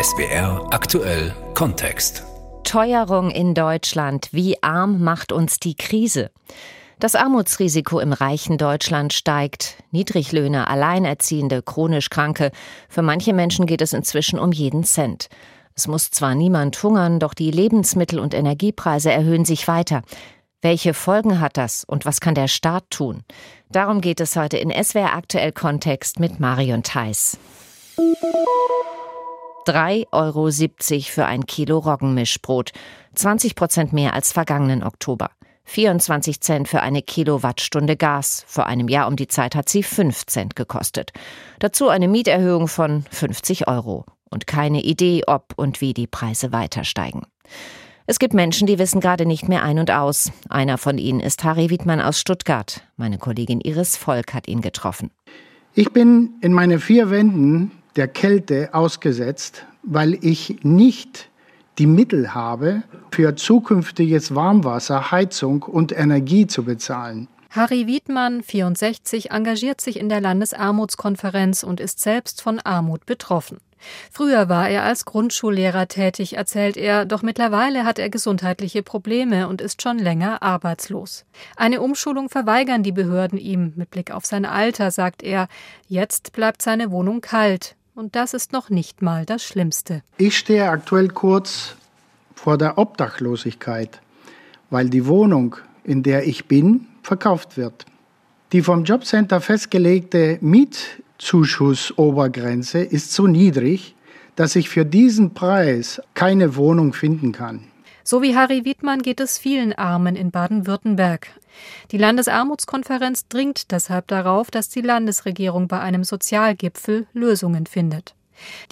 SBR aktuell Kontext. Teuerung in Deutschland. Wie arm macht uns die Krise? Das Armutsrisiko im reichen Deutschland steigt. Niedriglöhne, Alleinerziehende, chronisch Kranke. Für manche Menschen geht es inzwischen um jeden Cent. Es muss zwar niemand hungern, doch die Lebensmittel- und Energiepreise erhöhen sich weiter. Welche Folgen hat das und was kann der Staat tun? Darum geht es heute in SWR aktuell Kontext mit Marion Theiss. 3,70 Euro für ein Kilo Roggenmischbrot, 20 Prozent mehr als vergangenen Oktober. 24 Cent für eine Kilowattstunde Gas. Vor einem Jahr um die Zeit hat sie 5 Cent gekostet. Dazu eine Mieterhöhung von 50 Euro. Und keine Idee, ob und wie die Preise weiter steigen. Es gibt Menschen, die wissen gerade nicht mehr ein und aus. Einer von ihnen ist Harry Wiedmann aus Stuttgart. Meine Kollegin Iris Volk hat ihn getroffen. Ich bin in meine vier Wänden der Kälte ausgesetzt, weil ich nicht die Mittel habe, für zukünftiges Warmwasser, Heizung und Energie zu bezahlen. Harry Wiedmann, 64, engagiert sich in der Landesarmutskonferenz und ist selbst von Armut betroffen. Früher war er als Grundschullehrer tätig, erzählt er, doch mittlerweile hat er gesundheitliche Probleme und ist schon länger arbeitslos. Eine Umschulung verweigern die Behörden ihm mit Blick auf sein Alter, sagt er. Jetzt bleibt seine Wohnung kalt. Und das ist noch nicht mal das Schlimmste. Ich stehe aktuell kurz vor der Obdachlosigkeit, weil die Wohnung, in der ich bin, verkauft wird. Die vom Jobcenter festgelegte Miet Zuschussobergrenze ist so niedrig, dass ich für diesen Preis keine Wohnung finden kann. So wie Harry Wiedmann geht es vielen Armen in Baden-Württemberg. Die Landesarmutskonferenz dringt deshalb darauf, dass die Landesregierung bei einem Sozialgipfel Lösungen findet.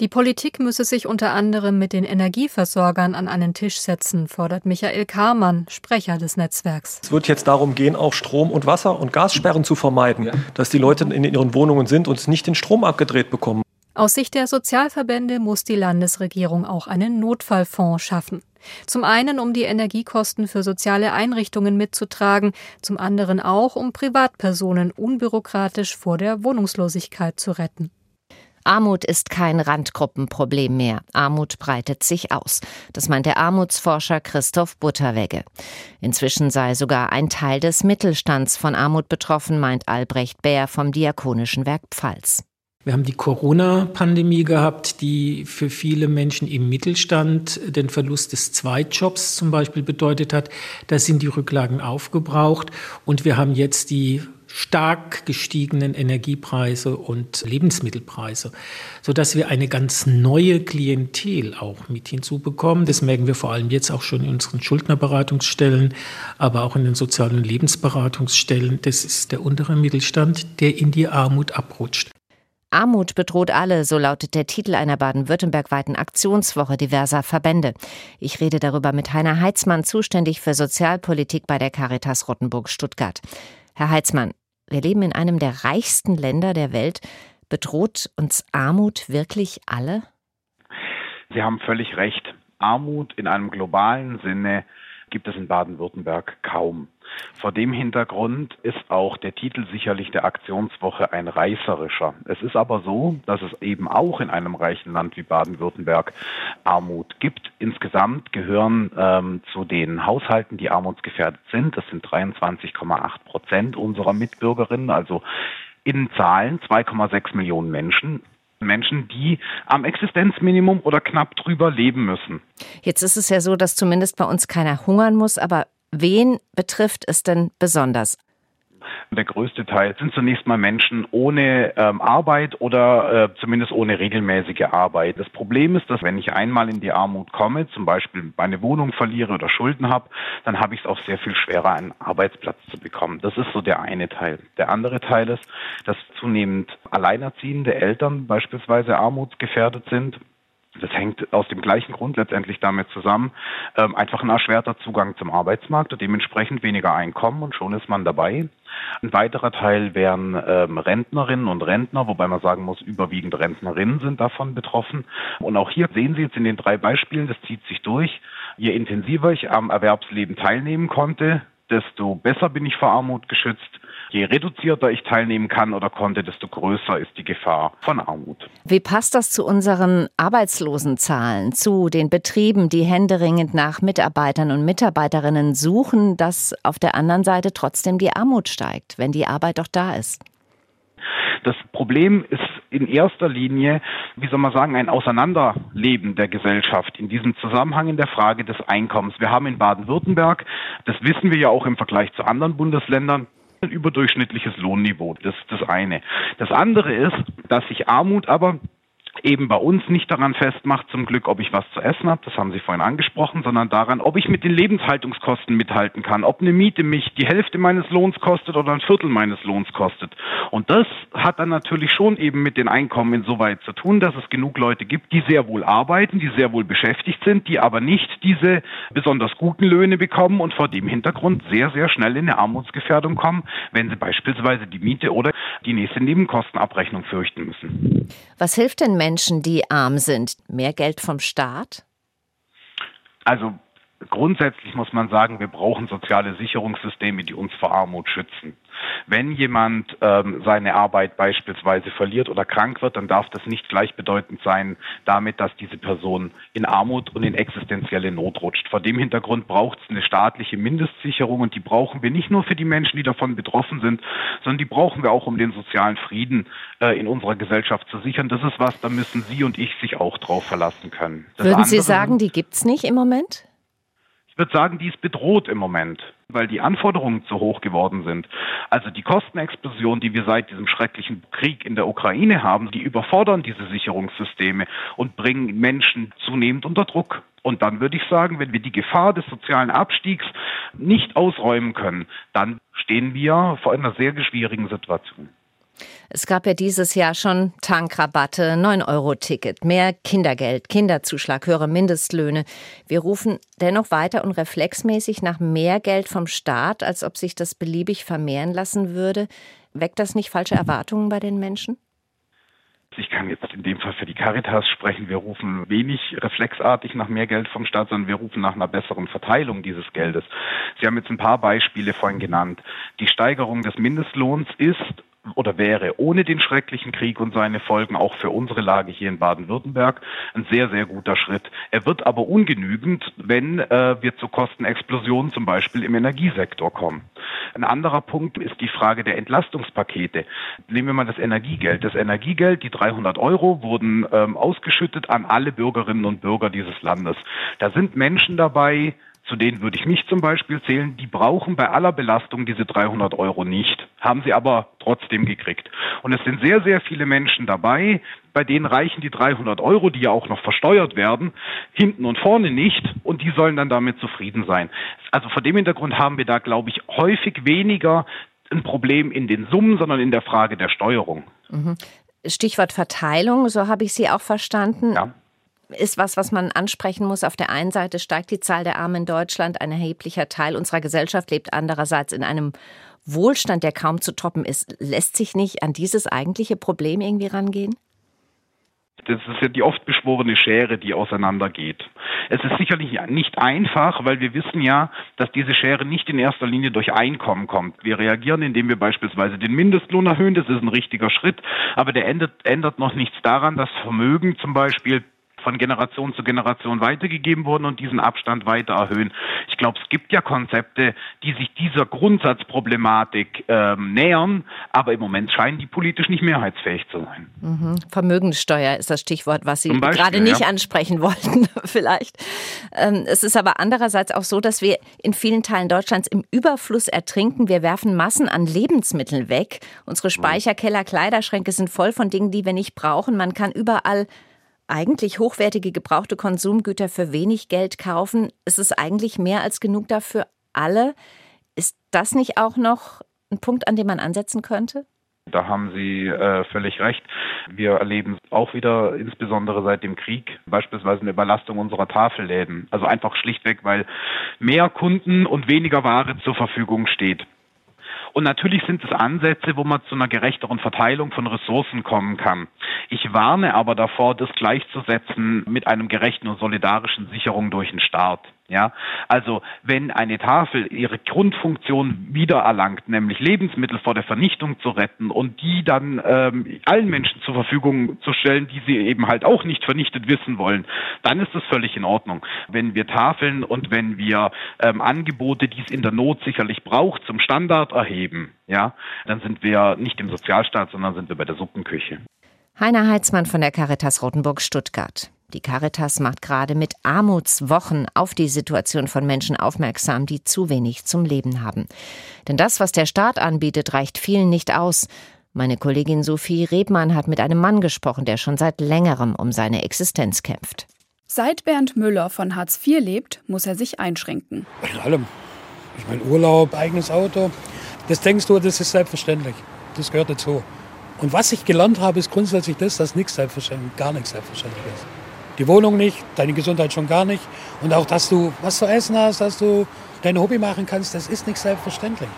Die Politik müsse sich unter anderem mit den Energieversorgern an einen Tisch setzen, fordert Michael Kamann, Sprecher des Netzwerks. Es wird jetzt darum gehen, auch Strom- und Wasser- und Gassperren zu vermeiden, ja. dass die Leute in ihren Wohnungen sind und nicht den Strom abgedreht bekommen. Aus Sicht der Sozialverbände muss die Landesregierung auch einen Notfallfonds schaffen. Zum einen, um die Energiekosten für soziale Einrichtungen mitzutragen, zum anderen auch, um Privatpersonen unbürokratisch vor der Wohnungslosigkeit zu retten. Armut ist kein Randgruppenproblem mehr. Armut breitet sich aus. Das meint der Armutsforscher Christoph Butterwegge. Inzwischen sei sogar ein Teil des Mittelstands von Armut betroffen, meint Albrecht Bär vom Diakonischen Werk Pfalz. Wir haben die Corona-Pandemie gehabt, die für viele Menschen im Mittelstand den Verlust des Zweitjobs zum Beispiel bedeutet hat. Da sind die Rücklagen aufgebraucht. Und wir haben jetzt die stark gestiegenen Energiepreise und Lebensmittelpreise, sodass wir eine ganz neue Klientel auch mit hinzubekommen. Das merken wir vor allem jetzt auch schon in unseren Schuldnerberatungsstellen, aber auch in den sozialen Lebensberatungsstellen. Das ist der untere Mittelstand, der in die Armut abrutscht. Armut bedroht alle, so lautet der Titel einer baden-württembergweiten Aktionswoche diverser Verbände. Ich rede darüber mit Heiner Heitzmann, zuständig für Sozialpolitik bei der Caritas Rottenburg Stuttgart. Herr Heitzmann, wir leben in einem der reichsten Länder der Welt. Bedroht uns Armut wirklich alle? Sie haben völlig recht. Armut in einem globalen Sinne gibt es in Baden-Württemberg kaum. Vor dem Hintergrund ist auch der Titel sicherlich der Aktionswoche ein reißerischer. Es ist aber so, dass es eben auch in einem reichen Land wie Baden-Württemberg Armut gibt. Insgesamt gehören ähm, zu den Haushalten, die armutsgefährdet sind, das sind 23,8 Prozent unserer Mitbürgerinnen, also in Zahlen 2,6 Millionen Menschen, Menschen, die am Existenzminimum oder knapp drüber leben müssen. Jetzt ist es ja so, dass zumindest bei uns keiner hungern muss, aber wen betrifft es denn besonders? Der größte Teil sind zunächst mal Menschen ohne ähm, Arbeit oder äh, zumindest ohne regelmäßige Arbeit. Das Problem ist, dass wenn ich einmal in die Armut komme, zum Beispiel meine Wohnung verliere oder Schulden habe, dann habe ich es auch sehr viel schwerer, einen Arbeitsplatz zu bekommen. Das ist so der eine Teil. Der andere Teil ist, dass zunehmend alleinerziehende Eltern beispielsweise armutsgefährdet sind das hängt aus dem gleichen Grund letztendlich damit zusammen, ähm, einfach ein erschwerter Zugang zum Arbeitsmarkt und dementsprechend weniger Einkommen und schon ist man dabei. Ein weiterer Teil wären ähm, Rentnerinnen und Rentner, wobei man sagen muss, überwiegend Rentnerinnen sind davon betroffen. Und auch hier sehen Sie jetzt in den drei Beispielen, das zieht sich durch. Je intensiver ich am Erwerbsleben teilnehmen konnte, desto besser bin ich vor Armut geschützt. Je reduzierter ich teilnehmen kann oder konnte, desto größer ist die Gefahr von Armut. Wie passt das zu unseren Arbeitslosenzahlen, zu den Betrieben, die händeringend nach Mitarbeitern und Mitarbeiterinnen suchen, dass auf der anderen Seite trotzdem die Armut steigt, wenn die Arbeit doch da ist? Das Problem ist in erster Linie, wie soll man sagen, ein Auseinanderleben der Gesellschaft in diesem Zusammenhang in der Frage des Einkommens. Wir haben in Baden-Württemberg, das wissen wir ja auch im Vergleich zu anderen Bundesländern, überdurchschnittliches Lohnniveau. Das ist das eine. Das andere ist, dass sich Armut aber eben bei uns nicht daran festmacht, zum Glück, ob ich was zu essen habe, das haben Sie vorhin angesprochen, sondern daran, ob ich mit den Lebenshaltungskosten mithalten kann, ob eine Miete mich die Hälfte meines Lohns kostet oder ein Viertel meines Lohns kostet. Und das hat dann natürlich schon eben mit den Einkommen insoweit zu tun, dass es genug Leute gibt, die sehr wohl arbeiten, die sehr wohl beschäftigt sind, die aber nicht diese besonders guten Löhne bekommen und vor dem Hintergrund sehr, sehr schnell in eine Armutsgefährdung kommen, wenn sie beispielsweise die Miete oder die nächste Nebenkostenabrechnung fürchten müssen. Was hilft denn Menschen, die arm sind? Mehr Geld vom Staat? Also grundsätzlich muss man sagen, wir brauchen soziale Sicherungssysteme, die uns vor Armut schützen. Wenn jemand ähm, seine Arbeit beispielsweise verliert oder krank wird, dann darf das nicht gleichbedeutend sein damit, dass diese Person in Armut und in existenzielle Not rutscht. Vor dem Hintergrund braucht es eine staatliche Mindestsicherung und die brauchen wir nicht nur für die Menschen, die davon betroffen sind, sondern die brauchen wir auch, um den sozialen Frieden äh, in unserer Gesellschaft zu sichern. Das ist was, da müssen Sie und ich sich auch drauf verlassen können. Das Würden Sie sagen, die gibt es nicht im Moment? Ich würde sagen, die ist bedroht im Moment, weil die Anforderungen zu hoch geworden sind. Also die Kostenexplosion, die wir seit diesem schrecklichen Krieg in der Ukraine haben, die überfordern diese Sicherungssysteme und bringen Menschen zunehmend unter Druck. Und dann würde ich sagen, wenn wir die Gefahr des sozialen Abstiegs nicht ausräumen können, dann stehen wir vor einer sehr schwierigen Situation. Es gab ja dieses Jahr schon Tankrabatte, 9-Euro-Ticket, mehr Kindergeld, Kinderzuschlag, höhere Mindestlöhne. Wir rufen dennoch weiter und reflexmäßig nach mehr Geld vom Staat, als ob sich das beliebig vermehren lassen würde. Weckt das nicht falsche Erwartungen bei den Menschen? Ich kann jetzt in dem Fall für die Caritas sprechen. Wir rufen wenig reflexartig nach mehr Geld vom Staat, sondern wir rufen nach einer besseren Verteilung dieses Geldes. Sie haben jetzt ein paar Beispiele vorhin genannt. Die Steigerung des Mindestlohns ist oder wäre ohne den schrecklichen Krieg und seine Folgen auch für unsere Lage hier in Baden-Württemberg ein sehr, sehr guter Schritt. Er wird aber ungenügend, wenn äh, wir zu Kostenexplosionen zum Beispiel im Energiesektor kommen. Ein anderer Punkt ist die Frage der Entlastungspakete. Nehmen wir mal das Energiegeld. Das Energiegeld, die 300 Euro, wurden ähm, ausgeschüttet an alle Bürgerinnen und Bürger dieses Landes. Da sind Menschen dabei, zu denen würde ich mich zum Beispiel zählen, die brauchen bei aller Belastung diese 300 Euro nicht, haben sie aber trotzdem gekriegt. Und es sind sehr, sehr viele Menschen dabei, bei denen reichen die 300 Euro, die ja auch noch versteuert werden, hinten und vorne nicht und die sollen dann damit zufrieden sein. Also vor dem Hintergrund haben wir da, glaube ich, häufig weniger ein Problem in den Summen, sondern in der Frage der Steuerung. Mhm. Stichwort Verteilung, so habe ich Sie auch verstanden. Ja ist was, was man ansprechen muss. Auf der einen Seite steigt die Zahl der Armen in Deutschland. Ein erheblicher Teil unserer Gesellschaft lebt andererseits in einem Wohlstand, der kaum zu toppen ist. Lässt sich nicht an dieses eigentliche Problem irgendwie rangehen? Das ist ja die oft beschworene Schere, die auseinandergeht. Es ist sicherlich nicht einfach, weil wir wissen ja, dass diese Schere nicht in erster Linie durch Einkommen kommt. Wir reagieren, indem wir beispielsweise den Mindestlohn erhöhen. Das ist ein richtiger Schritt. Aber der ändert, ändert noch nichts daran, dass Vermögen zum Beispiel von Generation zu Generation weitergegeben wurden und diesen Abstand weiter erhöhen. Ich glaube, es gibt ja Konzepte, die sich dieser Grundsatzproblematik ähm, nähern, aber im Moment scheinen die politisch nicht mehrheitsfähig zu sein. Mhm. Vermögenssteuer ist das Stichwort, was Sie Beispiel, gerade nicht ja. ansprechen wollten, vielleicht. Ähm, es ist aber andererseits auch so, dass wir in vielen Teilen Deutschlands im Überfluss ertrinken. Wir werfen Massen an Lebensmitteln weg. Unsere. Speicherkeller, Kleiderschränke sind voll von Dingen, die wir nicht brauchen. Man kann überall eigentlich hochwertige gebrauchte Konsumgüter für wenig Geld kaufen. Es ist eigentlich mehr als genug dafür alle. Ist das nicht auch noch ein Punkt, an dem man ansetzen könnte? Da haben Sie äh, völlig recht. Wir erleben auch wieder, insbesondere seit dem Krieg, beispielsweise eine Überlastung unserer Tafelläden. Also einfach schlichtweg, weil mehr Kunden und weniger Ware zur Verfügung steht. Und natürlich sind es Ansätze, wo man zu einer gerechteren Verteilung von Ressourcen kommen kann. Ich warne aber davor, das gleichzusetzen mit einem gerechten und solidarischen Sicherung durch den Staat. Ja, also wenn eine Tafel ihre Grundfunktion wiedererlangt, nämlich Lebensmittel vor der Vernichtung zu retten und die dann ähm, allen Menschen zur Verfügung zu stellen, die sie eben halt auch nicht vernichtet wissen wollen, dann ist das völlig in Ordnung. Wenn wir Tafeln und wenn wir ähm, Angebote, die es in der Not sicherlich braucht, zum Standard erheben, ja, dann sind wir nicht im Sozialstaat, sondern sind wir bei der Suppenküche. Heiner Heitzmann von der Caritas Rotenburg Stuttgart. Die Caritas macht gerade mit Armutswochen auf die Situation von Menschen aufmerksam, die zu wenig zum Leben haben. Denn das, was der Staat anbietet, reicht vielen nicht aus. Meine Kollegin Sophie Rebmann hat mit einem Mann gesprochen, der schon seit längerem um seine Existenz kämpft. Seit Bernd Müller von Hartz IV lebt, muss er sich einschränken. In allem. Ich meine, Urlaub, eigenes Auto. Das denkst du, das ist selbstverständlich. Das gehört dazu. Und was ich gelernt habe, ist grundsätzlich das, dass nichts selbstverständlich, gar nichts selbstverständlich ist die Wohnung nicht, deine Gesundheit schon gar nicht. Und auch, dass du was zu essen hast, dass du dein Hobby machen kannst, das ist nicht selbstverständlich.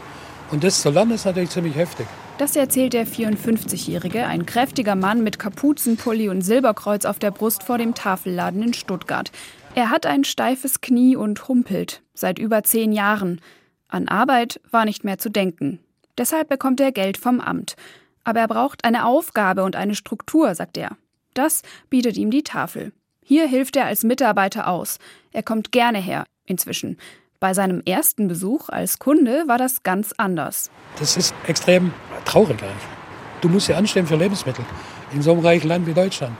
Und das zu lernen ist natürlich ziemlich heftig. Das erzählt der 54-Jährige, ein kräftiger Mann mit Kapuzenpulli und Silberkreuz auf der Brust vor dem Tafelladen in Stuttgart. Er hat ein steifes Knie und humpelt seit über zehn Jahren. An Arbeit war nicht mehr zu denken. Deshalb bekommt er Geld vom Amt. Aber er braucht eine Aufgabe und eine Struktur, sagt er. Das bietet ihm die Tafel. Hier hilft er als Mitarbeiter aus. Er kommt gerne her, inzwischen. Bei seinem ersten Besuch als Kunde war das ganz anders. Das ist extrem traurig eigentlich. Du musst ja anstehen für Lebensmittel in so einem reichen Land wie Deutschland,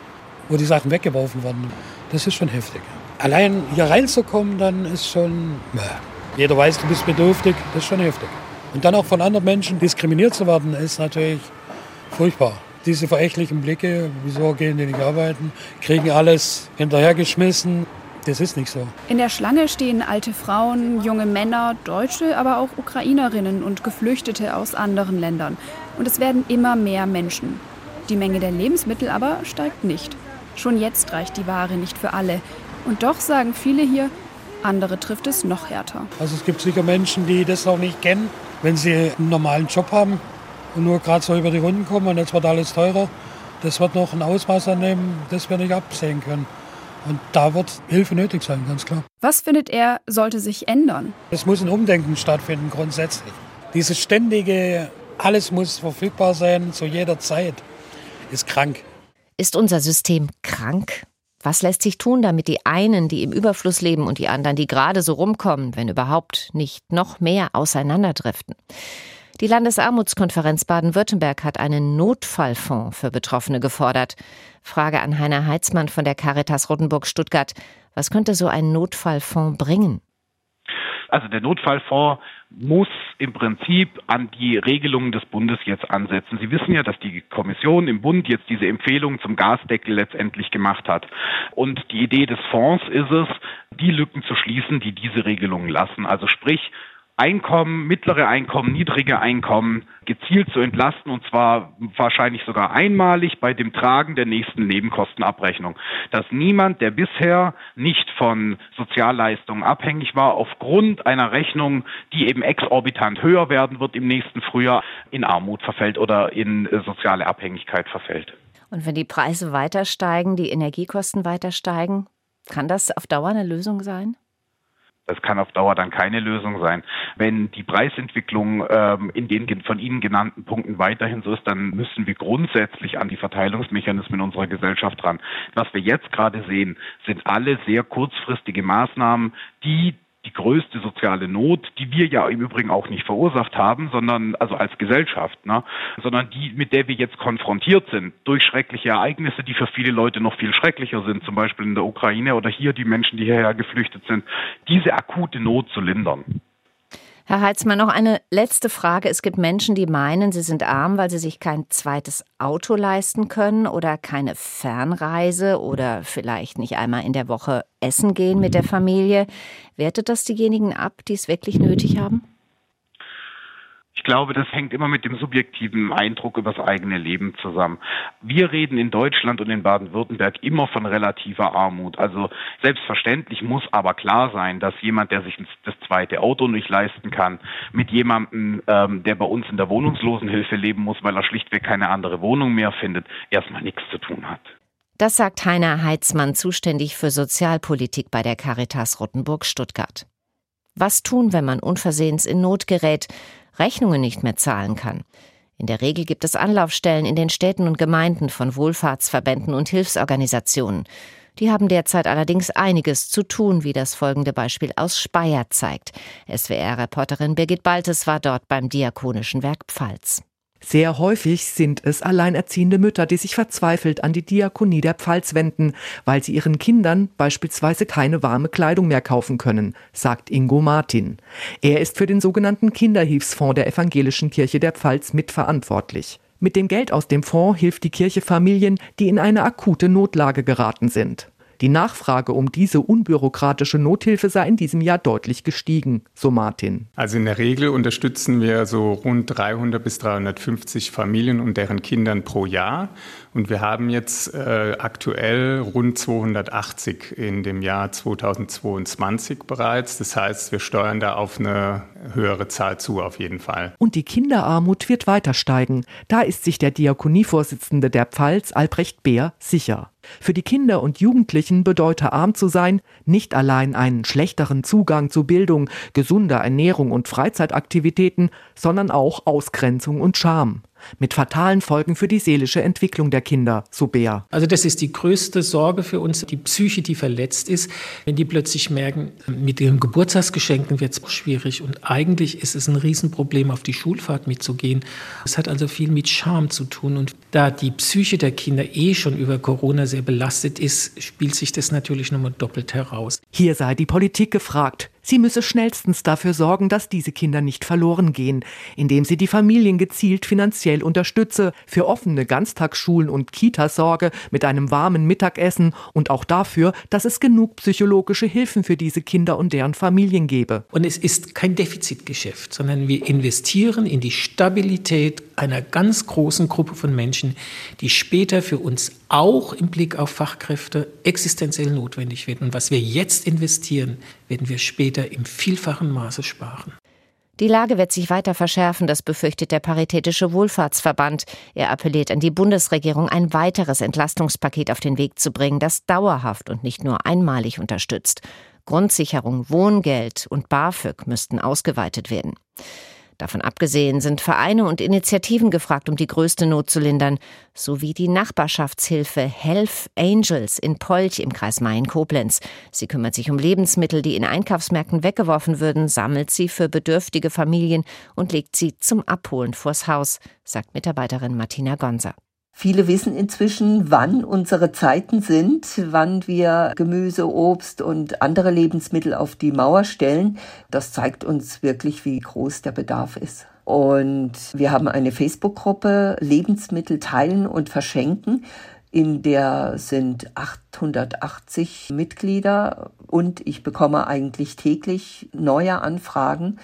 wo die Sachen weggeworfen werden. Das ist schon heftig. Allein hier reinzukommen, dann ist schon. Jeder weiß, du bist bedürftig, das ist schon heftig. Und dann auch von anderen Menschen diskriminiert zu werden, ist natürlich furchtbar diese verächtlichen Blicke, wieso gehen die nicht arbeiten, kriegen alles hinterhergeschmissen. Das ist nicht so. In der Schlange stehen alte Frauen, junge Männer, Deutsche, aber auch Ukrainerinnen und Geflüchtete aus anderen Ländern. Und es werden immer mehr Menschen. Die Menge der Lebensmittel aber steigt nicht. Schon jetzt reicht die Ware nicht für alle. Und doch sagen viele hier, andere trifft es noch härter. Also es gibt sicher Menschen, die das noch nicht kennen. Wenn sie einen normalen Job haben, und nur gerade so über die Runden kommen und jetzt wird alles teurer. Das wird noch ein Ausmaß annehmen, das wir nicht absehen können. Und da wird Hilfe nötig sein, ganz klar. Was findet er, sollte sich ändern? Es muss ein Umdenken stattfinden, grundsätzlich. Dieses ständige, alles muss verfügbar sein zu jeder Zeit, ist krank. Ist unser System krank? Was lässt sich tun, damit die einen, die im Überfluss leben und die anderen, die gerade so rumkommen, wenn überhaupt, nicht noch mehr auseinanderdriften? Die Landesarmutskonferenz Baden-Württemberg hat einen Notfallfonds für Betroffene gefordert. Frage an Heiner Heitzmann von der Caritas Rotenburg Stuttgart. Was könnte so ein Notfallfonds bringen? Also der Notfallfonds muss im Prinzip an die Regelungen des Bundes jetzt ansetzen. Sie wissen ja, dass die Kommission im Bund jetzt diese Empfehlung zum Gasdeckel letztendlich gemacht hat. Und die Idee des Fonds ist es, die Lücken zu schließen, die diese Regelungen lassen. Also sprich, Einkommen, mittlere Einkommen, niedrige Einkommen gezielt zu entlasten und zwar wahrscheinlich sogar einmalig bei dem Tragen der nächsten Nebenkostenabrechnung. Dass niemand, der bisher nicht von Sozialleistungen abhängig war, aufgrund einer Rechnung, die eben exorbitant höher werden wird im nächsten Frühjahr, in Armut verfällt oder in äh, soziale Abhängigkeit verfällt. Und wenn die Preise weiter steigen, die Energiekosten weiter steigen, kann das auf Dauer eine Lösung sein? Das kann auf Dauer dann keine Lösung sein. Wenn die Preisentwicklung ähm, in den von Ihnen genannten Punkten weiterhin so ist, dann müssen wir grundsätzlich an die Verteilungsmechanismen unserer Gesellschaft ran. Was wir jetzt gerade sehen, sind alle sehr kurzfristige Maßnahmen, die die größte soziale Not, die wir ja im Übrigen auch nicht verursacht haben, sondern also als Gesellschaft, ne, sondern die, mit der wir jetzt konfrontiert sind durch schreckliche Ereignisse, die für viele Leute noch viel schrecklicher sind, zum Beispiel in der Ukraine oder hier die Menschen, die hierher geflüchtet sind, diese akute Not zu lindern. Herr Heitzmann, noch eine letzte Frage. Es gibt Menschen, die meinen, sie sind arm, weil sie sich kein zweites Auto leisten können oder keine Fernreise oder vielleicht nicht einmal in der Woche essen gehen mit der Familie. Wertet das diejenigen ab, die es wirklich nötig haben? Ich glaube, das hängt immer mit dem subjektiven Eindruck über das eigene Leben zusammen. Wir reden in Deutschland und in Baden-Württemberg immer von relativer Armut. Also selbstverständlich muss aber klar sein, dass jemand, der sich das zweite Auto nicht leisten kann, mit jemandem, ähm, der bei uns in der Wohnungslosenhilfe leben muss, weil er schlichtweg keine andere Wohnung mehr findet, erstmal nichts zu tun hat. Das sagt Heiner Heitzmann, zuständig für Sozialpolitik bei der Caritas Rottenburg Stuttgart. Was tun, wenn man unversehens in Not gerät, Rechnungen nicht mehr zahlen kann? In der Regel gibt es Anlaufstellen in den Städten und Gemeinden von Wohlfahrtsverbänden und Hilfsorganisationen. Die haben derzeit allerdings einiges zu tun, wie das folgende Beispiel aus Speyer zeigt. SWR-Reporterin Birgit Baltes war dort beim Diakonischen Werk Pfalz. Sehr häufig sind es alleinerziehende Mütter, die sich verzweifelt an die Diakonie der Pfalz wenden, weil sie ihren Kindern beispielsweise keine warme Kleidung mehr kaufen können, sagt Ingo Martin. Er ist für den sogenannten Kinderhilfsfonds der Evangelischen Kirche der Pfalz mitverantwortlich. Mit dem Geld aus dem Fonds hilft die Kirche Familien, die in eine akute Notlage geraten sind. Die Nachfrage um diese unbürokratische Nothilfe sei in diesem Jahr deutlich gestiegen, so Martin. Also in der Regel unterstützen wir so rund 300 bis 350 Familien und deren Kindern pro Jahr. Und wir haben jetzt äh, aktuell rund 280 in dem Jahr 2022 bereits. Das heißt, wir steuern da auf eine höhere Zahl zu, auf jeden Fall. Und die Kinderarmut wird weiter steigen. Da ist sich der Diakonievorsitzende der Pfalz, Albrecht Beer, sicher. Für die Kinder und Jugendlichen bedeute arm zu sein nicht allein einen schlechteren Zugang zu Bildung, gesunder Ernährung und Freizeitaktivitäten, sondern auch Ausgrenzung und Scham mit fatalen Folgen für die seelische Entwicklung der Kinder, so Bea. Also das ist die größte Sorge für uns, die Psyche, die verletzt ist, wenn die plötzlich merken, mit ihren Geburtstagsgeschenken wird es schwierig und eigentlich ist es ein Riesenproblem, auf die Schulfahrt mitzugehen. Es hat also viel mit Scham zu tun und da die Psyche der Kinder eh schon über Corona sehr belastet ist, spielt sich das natürlich nochmal doppelt heraus. Hier sei die Politik gefragt. Sie müsse schnellstens dafür sorgen, dass diese Kinder nicht verloren gehen, indem sie die Familien gezielt finanziell unterstütze, für offene Ganztagsschulen und Kitas sorge, mit einem warmen Mittagessen und auch dafür, dass es genug psychologische Hilfen für diese Kinder und deren Familien gebe. Und es ist kein Defizitgeschäft, sondern wir investieren in die Stabilität einer ganz großen Gruppe von Menschen, die später für uns auch im Blick auf Fachkräfte existenziell notwendig wird. Und was wir jetzt investieren, werden wir später im vielfachen Maße sparen. Die Lage wird sich weiter verschärfen, das befürchtet der Paritätische Wohlfahrtsverband. Er appelliert an die Bundesregierung, ein weiteres Entlastungspaket auf den Weg zu bringen, das dauerhaft und nicht nur einmalig unterstützt. Grundsicherung, Wohngeld und BAföG müssten ausgeweitet werden. Davon abgesehen sind Vereine und Initiativen gefragt, um die größte Not zu lindern, sowie die Nachbarschaftshilfe Health Angels in Polch im Kreis Main-Koblenz. Sie kümmert sich um Lebensmittel, die in Einkaufsmärkten weggeworfen würden, sammelt sie für bedürftige Familien und legt sie zum Abholen vors Haus, sagt Mitarbeiterin Martina Gonser. Viele wissen inzwischen, wann unsere Zeiten sind, wann wir Gemüse, Obst und andere Lebensmittel auf die Mauer stellen. Das zeigt uns wirklich, wie groß der Bedarf ist. Und wir haben eine Facebook-Gruppe Lebensmittel teilen und verschenken. In der sind 880 Mitglieder und ich bekomme eigentlich täglich neue Anfragen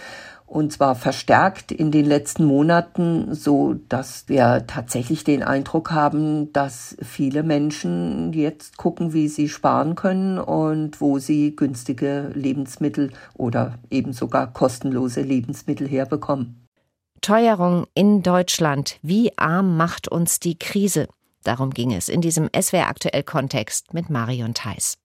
und zwar verstärkt in den letzten Monaten, so dass wir tatsächlich den Eindruck haben, dass viele Menschen jetzt gucken, wie sie sparen können und wo sie günstige Lebensmittel oder eben sogar kostenlose Lebensmittel herbekommen. Teuerung in Deutschland. Wie arm macht uns die Krise? Darum ging es in diesem SWR aktuell Kontext mit Marion Theiss.